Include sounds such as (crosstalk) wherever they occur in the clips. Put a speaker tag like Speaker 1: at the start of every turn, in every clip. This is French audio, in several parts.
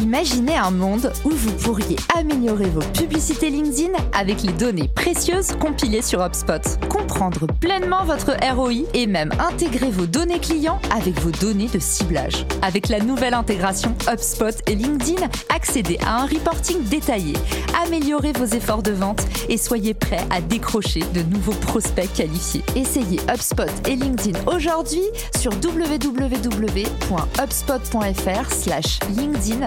Speaker 1: Imaginez un monde où vous pourriez améliorer vos publicités LinkedIn avec les données précieuses compilées sur HubSpot, comprendre pleinement votre ROI et même intégrer vos données clients avec vos données de ciblage. Avec la nouvelle intégration HubSpot et LinkedIn, accédez à un reporting détaillé, améliorez vos efforts de vente et soyez prêts à décrocher de nouveaux prospects qualifiés. Essayez HubSpot et LinkedIn aujourd'hui sur www.hubspot.fr/linkedin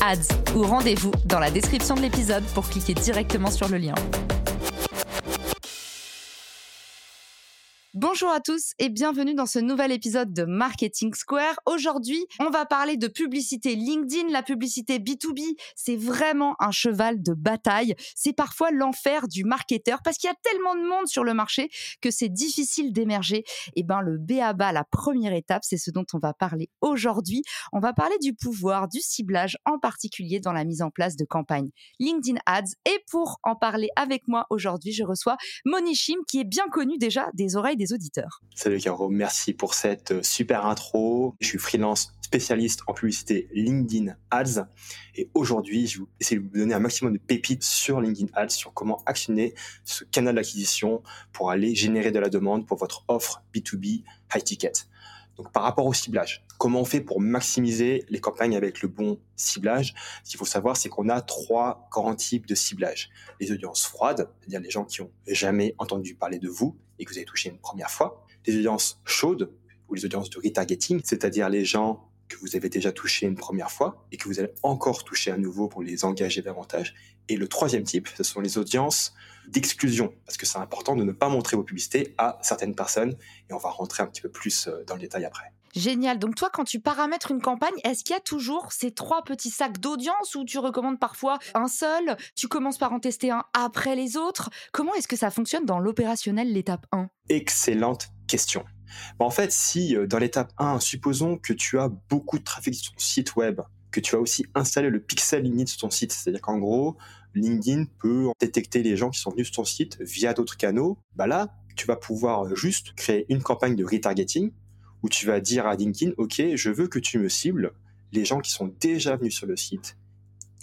Speaker 1: ads ou rendez-vous dans la description de l'épisode pour cliquer directement sur le lien. Bonjour à tous et bienvenue dans ce nouvel épisode de Marketing Square. Aujourd'hui, on va parler de publicité LinkedIn. La publicité B2B, c'est vraiment un cheval de bataille. C'est parfois l'enfer du marketeur parce qu'il y a tellement de monde sur le marché que c'est difficile d'émerger. Et ben, le BABA, la première étape, c'est ce dont on va parler aujourd'hui. On va parler du pouvoir du ciblage, en particulier dans la mise en place de campagnes LinkedIn Ads. Et pour en parler avec moi aujourd'hui, je reçois Monichim qui est bien connu déjà des oreilles des auditeurs.
Speaker 2: Salut Caro, merci pour cette euh, super intro. Je suis freelance spécialiste en publicité LinkedIn Ads et aujourd'hui, je vais essayer de vous donner un maximum de pépites sur LinkedIn Ads, sur comment actionner ce canal d'acquisition pour aller générer de la demande pour votre offre B2B high ticket. Donc par rapport au ciblage, comment on fait pour maximiser les campagnes avec le bon ciblage? Ce qu'il faut savoir, c'est qu'on a trois grands types de ciblage. Les audiences froides, c'est-à-dire les gens qui ont jamais entendu parler de vous et que vous avez touché une première fois. Les audiences chaudes ou les audiences de retargeting, c'est-à-dire les gens que vous avez déjà touché une première fois et que vous allez encore toucher à nouveau pour les engager davantage. Et le troisième type, ce sont les audiences d'exclusion, parce que c'est important de ne pas montrer vos publicités à certaines personnes, et on va rentrer un petit peu plus euh, dans le détail après.
Speaker 1: Génial. Donc toi, quand tu paramètres une campagne, est-ce qu'il y a toujours ces trois petits sacs d'audience ou tu recommandes parfois un seul? Tu commences par en tester un après les autres Comment est-ce que ça fonctionne dans l'opérationnel, l'étape 1
Speaker 2: Excellente question. en fait, si euh, dans l'étape 1, supposons que tu as beaucoup de trafic sur ton site web, que tu as aussi installé le pixel LinkedIn sur ton site, c'est-à-dire qu'en gros, LinkedIn peut détecter les gens qui sont venus sur ton site via d'autres canaux, bah là, tu vas pouvoir juste créer une campagne de retargeting où tu vas dire à LinkedIn, OK, je veux que tu me cibles les gens qui sont déjà venus sur le site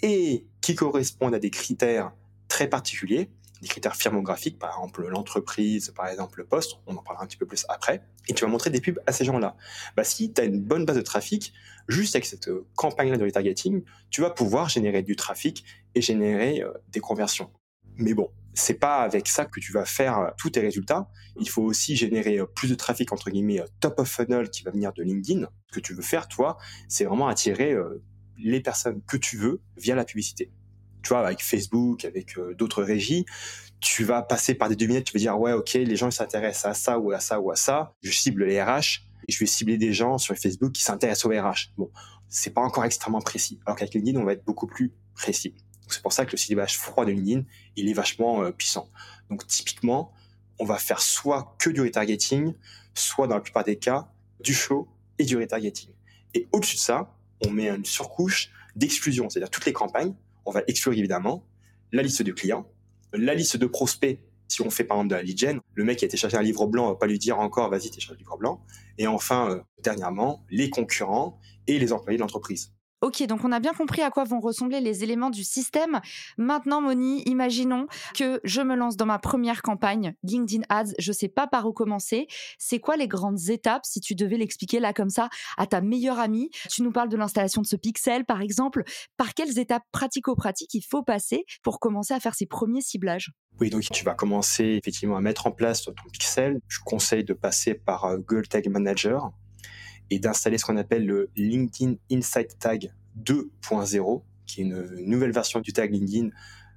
Speaker 2: et qui correspondent à des critères très particuliers, des critères firmographiques, par exemple l'entreprise, par exemple le poste, on en parlera un petit peu plus après, et tu vas montrer des pubs à ces gens-là. Bah, si tu as une bonne base de trafic, juste avec cette euh, campagne-là de retargeting, tu vas pouvoir générer du trafic et générer euh, des conversions. Mais bon, c'est pas avec ça que tu vas faire euh, tous tes résultats. Il faut aussi générer plus de trafic entre guillemets top of funnel qui va venir de LinkedIn. Ce que tu veux faire, toi, c'est vraiment attirer les personnes que tu veux via la publicité tu vois, avec Facebook, avec euh, d'autres régies, tu vas passer par des devinettes, tu vas dire, ouais, ok, les gens s'intéressent à ça ou à ça ou à ça. Je cible les RH et je vais cibler des gens sur Facebook qui s'intéressent aux RH. Bon, c'est pas encore extrêmement précis. Alors qu'avec LinkedIn, on va être beaucoup plus précis. C'est pour ça que le ciblage froid de LinkedIn, il est vachement euh, puissant. Donc typiquement, on va faire soit que du retargeting, soit dans la plupart des cas, du show et du retargeting. Et au-dessus de ça, on met une surcouche d'exclusion, c'est-à-dire toutes les campagnes on va exclure évidemment la liste de clients, la liste de prospects. Si on fait par exemple de la lead gen, le mec qui a téléchargé un livre blanc, on va pas lui dire encore vas-y télécharge un livre blanc. Et enfin, euh, dernièrement, les concurrents et les employés de l'entreprise.
Speaker 1: Ok, donc on a bien compris à quoi vont ressembler les éléments du système. Maintenant, Moni, imaginons que je me lance dans ma première campagne LinkedIn Ads. Je ne sais pas par où commencer. C'est quoi les grandes étapes si tu devais l'expliquer là comme ça à ta meilleure amie? Tu nous parles de l'installation de ce pixel, par exemple. Par quelles étapes pratico-pratiques il faut passer pour commencer à faire ses premiers ciblages?
Speaker 2: Oui, donc tu vas commencer effectivement à mettre en place ton pixel. Je conseille de passer par euh, Google Tag Manager et d'installer ce qu'on appelle le LinkedIn Insight Tag 2.0, qui est une nouvelle version du tag LinkedIn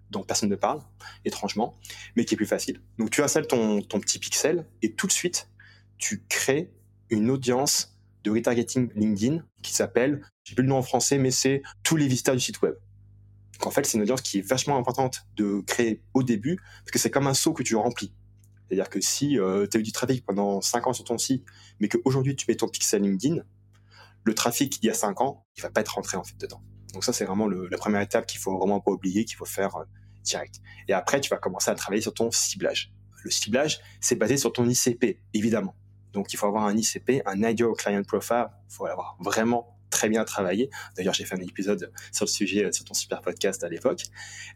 Speaker 2: dont personne ne parle, étrangement, mais qui est plus facile. Donc tu installes ton, petit pixel et tout de suite, tu crées une audience de retargeting LinkedIn qui s'appelle, j'ai plus le nom en français, mais c'est tous les visiteurs du site web. Donc en fait, c'est une audience qui est vachement importante de créer au début, parce que c'est comme un saut que tu remplis. C'est-à-dire que si euh, tu as eu du trafic pendant 5 ans sur ton site, mais qu'aujourd'hui tu mets ton pixel LinkedIn, le trafic il y a 5 ans, il va pas être rentré en fait dedans. Donc ça c'est vraiment la première étape qu'il faut vraiment pas oublier, qu'il faut faire euh, direct. Et après tu vas commencer à travailler sur ton ciblage. Le ciblage, c'est basé sur ton ICP, évidemment. Donc il faut avoir un ICP, un Ideal Client Profile, il faut l'avoir vraiment très bien travaillé. D'ailleurs, j'ai fait un épisode sur le sujet euh, sur ton super podcast à l'époque.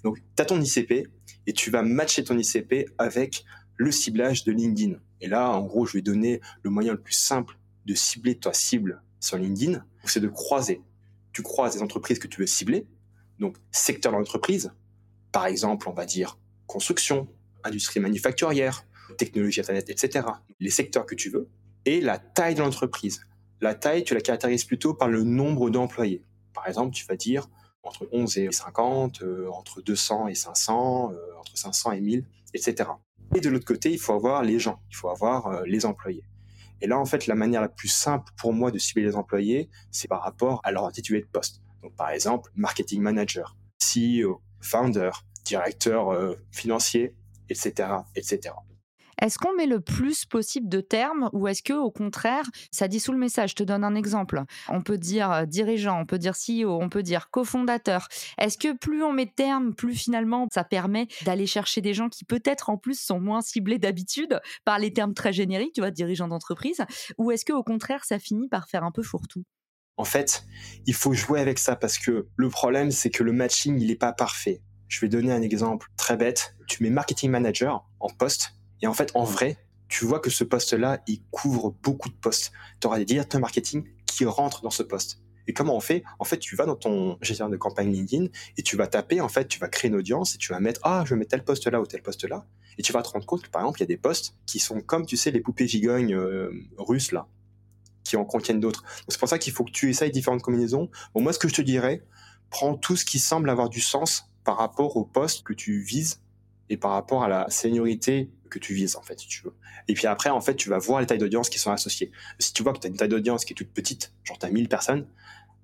Speaker 2: Donc, tu as ton ICP et tu vas matcher ton ICP avec le ciblage de LinkedIn. Et là, en gros, je vais donner le moyen le plus simple de cibler ta cible sur LinkedIn, c'est de croiser. Tu croises les entreprises que tu veux cibler, donc secteur d'entreprise, par exemple, on va dire construction, industrie manufacturière, technologie Internet, etc. Les secteurs que tu veux, et la taille de l'entreprise. La taille, tu la caractérises plutôt par le nombre d'employés. Par exemple, tu vas dire entre 11 et 50, euh, entre 200 et 500, euh, entre 500 et 1000, etc. Et de l'autre côté, il faut avoir les gens, il faut avoir euh, les employés. Et là, en fait, la manière la plus simple pour moi de cibler les employés, c'est par rapport à leur intitulé de poste. Donc, par exemple, marketing manager, CEO, founder, directeur financier, etc., etc.
Speaker 1: Est-ce qu'on met le plus possible de termes ou est-ce que au contraire, ça dit sous le message? Je te donne un exemple. On peut dire euh, dirigeant, on peut dire CEO, on peut dire cofondateur. Est-ce que plus on met de termes, plus finalement ça permet d'aller chercher des gens qui peut-être en plus sont moins ciblés d'habitude par les termes très génériques, tu vois, dirigeant d'entreprise, ou est-ce que au contraire ça finit par faire un peu fourre-tout?
Speaker 2: En fait, il faut jouer avec ça parce que le problème c'est que le matching il n'est pas parfait. Je vais donner un exemple très bête. Tu mets marketing manager en poste et en fait, en vrai, tu vois que ce poste-là, il couvre beaucoup de postes. Tu auras des directeurs marketing qui rentrent dans ce poste. Et comment on fait? En fait, tu vas dans ton gestionnaire de campagne LinkedIn et tu vas taper, en fait, tu vas créer une audience et tu vas mettre, ah, je mettre tel poste là ou tel poste là. Et tu vas te rendre compte que, par exemple, il y a des postes qui sont comme, tu sais, les poupées gigognes euh, russes, là, qui en contiennent d'autres. C'est pour ça qu'il faut que tu essayes différentes combinaisons. Bon, moi, ce que je te dirais, prends tout ce qui semble avoir du sens par rapport au poste que tu vises et par rapport à la seniorité que tu vises, en fait, si tu veux. Et puis après, en fait, tu vas voir les tailles d'audience qui sont associées. Si tu vois que tu as une taille d'audience qui est toute petite, genre tu as 1000 personnes,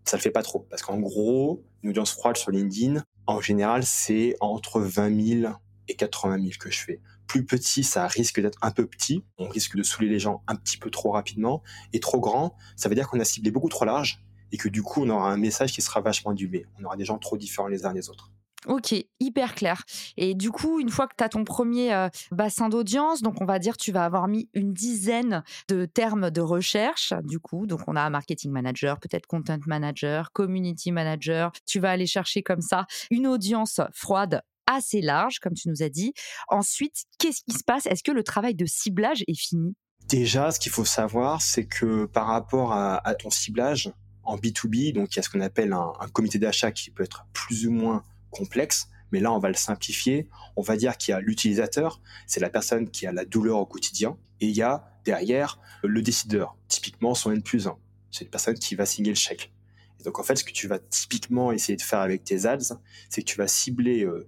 Speaker 2: ça le fait pas trop. Parce qu'en gros, une audience froide sur LinkedIn, en général, c'est entre 20 000 et 80 000 que je fais. Plus petit, ça risque d'être un peu petit. On risque de saouler les gens un petit peu trop rapidement. Et trop grand, ça veut dire qu'on a ciblé beaucoup trop large et que du coup, on aura un message qui sera vachement dilué. On aura des gens trop différents les uns des autres.
Speaker 1: Ok, hyper clair. Et du coup, une fois que tu as ton premier euh, bassin d'audience, donc on va dire tu vas avoir mis une dizaine de termes de recherche, du coup, donc on a marketing manager, peut-être content manager, community manager, tu vas aller chercher comme ça une audience froide assez large, comme tu nous as dit. Ensuite, qu'est-ce qui se passe? Est-ce que le travail de ciblage est fini?
Speaker 2: Déjà, ce qu'il faut savoir, c'est que par rapport à, ton ciblage en B2B, donc il y a ce qu'on appelle un comité d'achat qui peut être plus ou moins complexe, mais là on va le simplifier. On va dire qu'il y a l'utilisateur, c'est la personne qui a la douleur au quotidien, et il y a derrière le décideur, typiquement son N plus 1. C'est une personne qui va signer le chèque. Et donc en fait, ce que tu vas typiquement essayer de faire avec tes ads, c'est que tu vas cibler euh,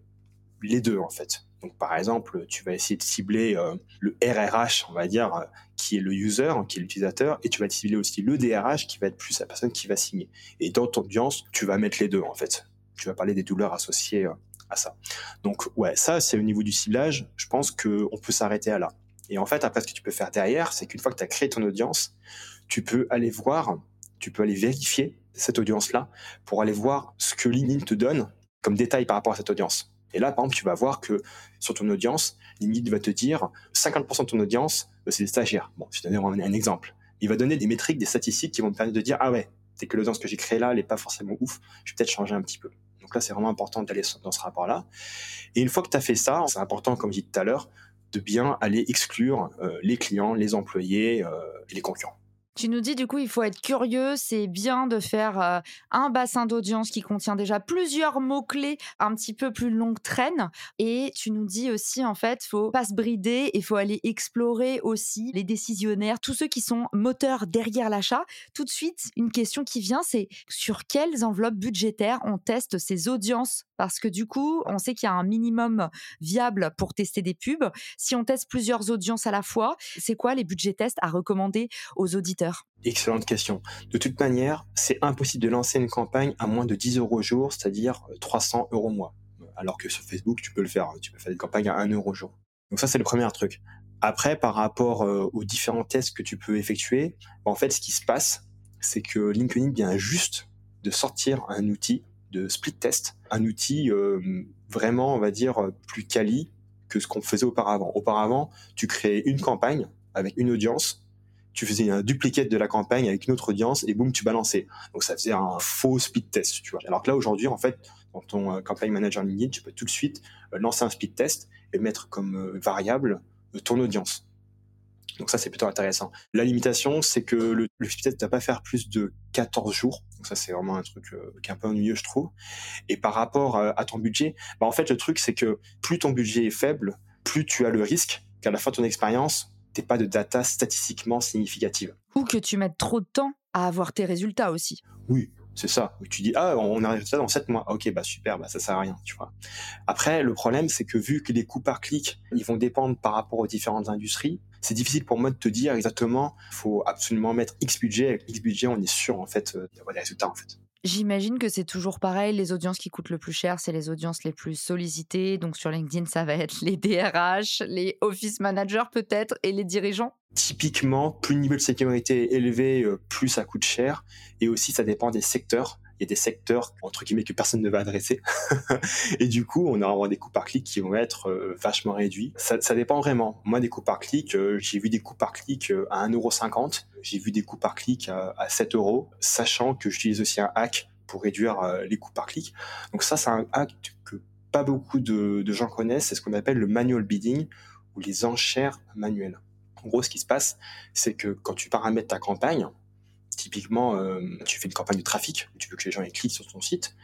Speaker 2: les deux en fait. Donc par exemple, tu vas essayer de cibler euh, le RRH, on va dire, euh, qui est le user, qui est l'utilisateur, et tu vas cibler aussi le DRH, qui va être plus la personne qui va signer. Et dans ton audience, tu vas mettre les deux en fait tu vas parler des douleurs associées euh, à ça. Donc ouais, ça c'est au niveau du ciblage, je pense qu'on peut s'arrêter à là. Et en fait, après ce que tu peux faire derrière, c'est qu'une fois que tu as créé ton audience, tu peux aller voir, tu peux aller vérifier cette audience-là pour aller voir ce que LinkedIn te donne comme détail par rapport à cette audience. Et là, par exemple, tu vas voir que sur ton audience, LinkedIn va te dire 50% de ton audience, euh, c'est des stagiaires. Bon, je te donne un, un exemple. Il va donner des métriques, des statistiques qui vont te permettre de dire, ah ouais, c'est que l'audience que j'ai créée là, elle n'est pas forcément ouf, je vais peut-être changer un petit peu. Donc là, c'est vraiment important d'aller dans ce rapport-là. Et une fois que tu as fait ça, c'est important, comme je dit tout à l'heure, de bien aller exclure euh, les clients, les employés euh, et les concurrents.
Speaker 1: Tu nous dis du coup, il faut être curieux, c'est bien de faire euh, un bassin d'audience qui contient déjà plusieurs mots-clés un petit peu plus longue traîne. Et tu nous dis aussi, en fait, faut pas se brider et faut aller explorer aussi les décisionnaires, tous ceux qui sont moteurs derrière l'achat. Tout de suite, une question qui vient, c'est sur quelles enveloppes budgétaires on teste ces audiences? Parce que du coup, on sait qu'il y a un minimum viable pour tester des pubs. Si on teste plusieurs audiences à la fois, c'est quoi les budgets tests à recommander aux auditeurs?
Speaker 2: Excellente question. De toute manière, c'est impossible de lancer une campagne à moins de 10 euros jour, c'est-à-dire 300 euros au mois. Alors que sur Facebook, tu peux le faire. Tu peux faire une campagne à 1 euro jour. Donc ça, c'est le premier truc. Après, par rapport aux différents tests que tu peux effectuer, bah, en fait, ce qui se passe, c'est que LinkedIn vient juste de sortir un outil de split test, un outil vraiment, on va dire, plus quali que ce qu'on faisait auparavant. Auparavant, tu créais une campagne avec une audience, tu faisais un duplicate de la campagne avec une autre audience et boum, tu balançais. Donc ça faisait un faux speed test, tu vois. Alors que là, aujourd'hui, en fait, dans ton euh, campagne manager LinkedIn, tu peux tout de suite euh, lancer un speed test et mettre comme euh, variable ton audience. Donc ça, c'est plutôt intéressant. La limitation, c'est que le, le speed test ne doit pas faire plus de 14 jours. Donc ça, c'est vraiment un truc qui est un peu ennuyeux, je trouve. Et par rapport à ton budget, bah en fait, le truc, c'est que plus ton budget est faible, plus tu as le risque qu'à la fin de ton expérience, pas de data statistiquement significative.
Speaker 1: Ou que tu mettes trop de temps à avoir tes résultats aussi.
Speaker 2: Oui, c'est ça. Tu dis, ah, on arrive ça dans 7 mois. Ok, bah super, bah ça sert à rien, tu vois. Après, le problème, c'est que vu que les coûts par clic, ils vont dépendre par rapport aux différentes industries, c'est difficile pour moi de te dire exactement, il faut absolument mettre X budget. Avec X budget, on est sûr, en fait, euh, d'avoir des résultats, en fait.
Speaker 1: J'imagine que c'est toujours pareil. Les audiences qui coûtent le plus cher, c'est les audiences les plus sollicitées. Donc sur LinkedIn, ça va être les DRH, les office managers peut-être et les dirigeants.
Speaker 2: Typiquement, plus le niveau de sécurité est élevé, euh, plus ça coûte cher. Et aussi, ça dépend des secteurs il y a des secteurs entre guillemets que personne ne va adresser. (laughs) Et du coup on aura des coûts par clic qui vont être euh, vachement réduits. Ça, dépend vraiment. Moi des coûts par clic euh, j'ai vu des coûts par clic euh, à 1,50€ j'ai vu des coûts par clic à, à 7 euros sachant que j'utilise aussi un hack pour réduire les coûts par clic. Donc ça c'est un hack que pas beaucoup de, de gens connaissent. C'est ce qu'on appelle le manual bidding ou les enchères manuelles. En gros ce qui se passe c'est que quand tu paramètres ta campagne Typiquement, euh, tu fais une campagne de trafic, tu veux que les gens cliquent sur ton site,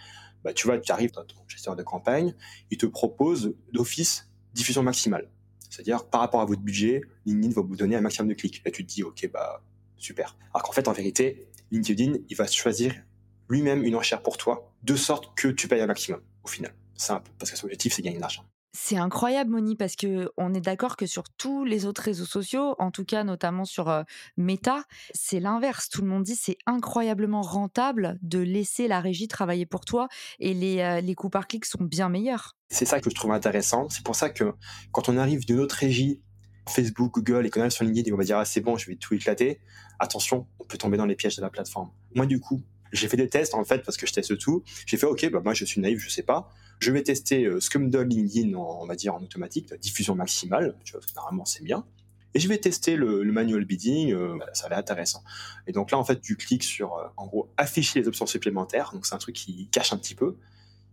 Speaker 2: bah, tu vois, tu arrives dans ton gestionnaire de campagne, il te propose d'office diffusion maximale. C'est-à-dire, par rapport à votre budget, LinkedIn va vous donner un maximum de clics. Là, tu te dis, OK, bah, super. Alors qu'en fait, en vérité, LinkedIn, il va choisir lui-même une enchère pour toi, de sorte que tu payes un maximum, au final. Simple, parce que son objectif, c'est gagner de l'argent.
Speaker 1: C'est incroyable, Moni, parce que on est d'accord que sur tous les autres réseaux sociaux, en tout cas notamment sur Meta, c'est l'inverse. Tout le monde dit c'est incroyablement rentable de laisser la régie travailler pour toi et les, les coûts par clic sont bien meilleurs.
Speaker 2: C'est ça que je trouve intéressant. C'est pour ça que quand on arrive d'une autre régie, Facebook, Google et qu'on arrive sur LinkedIn on va dire ah, c'est bon, je vais tout éclater. Attention, on peut tomber dans les pièges de la plateforme. Moi, du coup, j'ai fait des tests en fait parce que je teste tout. J'ai fait ok, bah moi je suis naïf, je sais pas. Je vais tester euh, donne LinkedIn, en, on va dire en automatique, la diffusion maximale. Tu vois, normalement c'est bien. Et je vais tester le, manual bidding, euh, ça va être intéressant. Et donc là, en fait, tu cliques sur, euh, en gros, afficher les options supplémentaires. Donc c'est un truc qui cache un petit peu.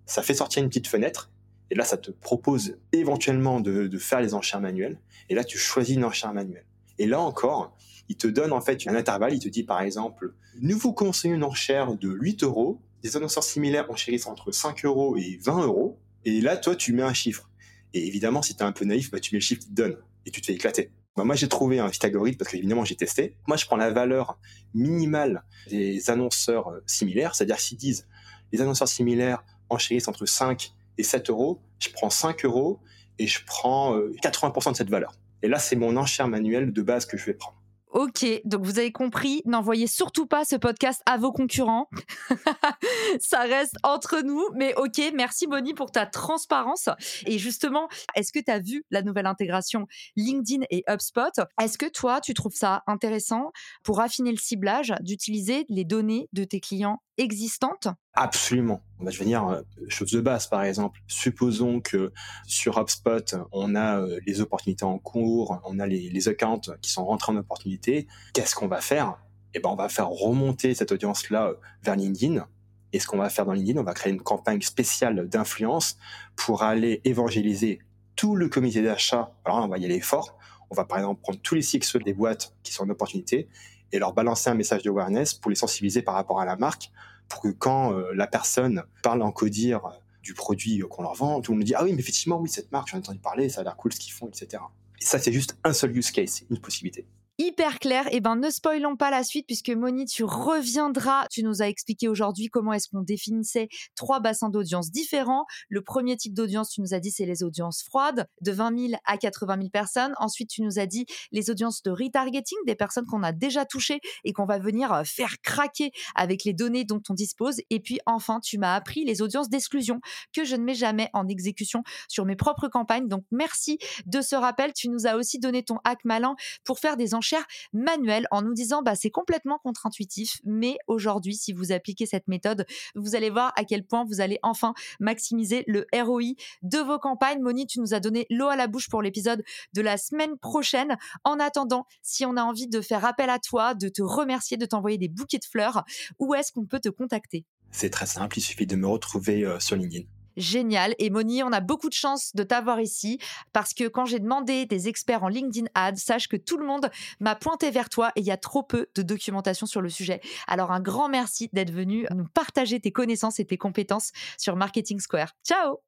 Speaker 2: Ça fait sortir une petite fenêtre. Et là, ça te propose éventuellement de, de faire les enchères manuelles. Et là, tu choisis une enchère manuelle. Et là encore, il te donne en fait un intervalle. Il te dit par exemple, nous vous conseillons une enchère de 8 euros. Des annonceurs similaires enchérissent entre 5 euros et 20 euros. Et là, toi, tu mets un chiffre. Et évidemment, si tu es un peu naïf, bah, tu mets le chiffre qui te donne et tu te fais éclater. Bah, moi, j'ai trouvé un algorithme parce qu'évidemment, j'ai testé. Moi, je prends la valeur minimale des annonceurs euh, similaires, c'est-à-dire s'ils disent les annonceurs similaires enchérissent entre 5 et 7 euros, je prends 5 euros et je prends 80% euh, de cette valeur. Et là, c'est mon enchère manuelle de base que je vais prendre.
Speaker 1: Ok, donc vous avez compris, n'envoyez surtout pas ce podcast à vos concurrents. (laughs) Ça reste entre nous, mais ok, merci Bonnie pour ta transparence. Et justement, est-ce que tu as vu la nouvelle intégration LinkedIn et HubSpot? Est-ce que toi, tu trouves ça intéressant pour affiner le ciblage d'utiliser les données de tes clients existantes?
Speaker 2: Absolument. Je vais dire euh, chose de base, par exemple. Supposons que sur HubSpot, on a euh, les opportunités en cours, on a les, accounts qui sont rentrés en opportunité. Qu'est-ce qu'on va faire? Eh ben, on va faire remonter cette audience-là euh, vers LinkedIn. Et ce qu'on va faire dans LinkedIn, on va créer une campagne spéciale d'influence pour aller évangéliser tout le comité d'achat. Alors on va y aller fort. On va par exemple prendre tous les CXO des boîtes qui sont en opportunité et leur balancer un message de awareness pour les sensibiliser par rapport à la marque, pour que quand euh, la personne parle en codir du produit qu'on leur vend, tout le monde dit ah oui mais effectivement oui cette marque j'en ai entendu parler, ça a l'air cool ce qu'ils font, etc. Et ça c'est juste un seul use case, une possibilité.
Speaker 1: Hyper clair. Et eh ben, ne spoilons pas la suite puisque Moni, tu reviendras. Tu nous as expliqué aujourd'hui comment est-ce qu'on définissait trois bassins d'audience différents. Le premier type d'audience, tu nous as dit, c'est les audiences froides, de 20 000 à 80 000 personnes. Ensuite, tu nous as dit les audiences de retargeting, des personnes qu'on a déjà touchées et qu'on va venir euh, faire craquer avec les données dont on dispose. Et puis, enfin, tu m'as appris les audiences d'exclusion que je ne mets jamais en exécution sur mes propres campagnes. Donc, merci de ce rappel. Tu nous as aussi donné ton hack malin pour faire des enchères manuelles en nous disant, bah, c'est complètement contre-intuitif, mais aujourd'hui, si vous appliquez cette méthode, vous allez voir à quel point vous allez enfin maximiser le ROI de vos campagnes. Moni, tu nous as donné l'eau à la bouche pour l'épisode de la semaine prochaine. En attendant, si on a envie de faire appel à toi, de te remercier, de t'envoyer des bouquets de fleurs, où est-ce qu'on peut te contacter?
Speaker 2: C'est très simple, il suffit de me retrouver euh, sur LinkedIn.
Speaker 1: Génial. Et Moni, on a beaucoup de chance de t'avoir ici parce que quand j'ai demandé des experts en LinkedIn Ads, sache que tout le monde m'a pointé vers toi et il y a trop peu de documentation sur le sujet. Alors un grand merci d'être venu nous partager tes connaissances et tes compétences sur Marketing Square. Ciao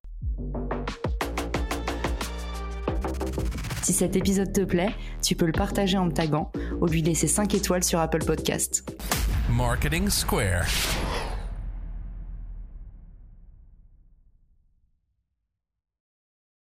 Speaker 1: Si cet épisode te plaît, tu peux le partager en me taguant ou lui laisser 5 étoiles sur Apple Podcast. Marketing Square.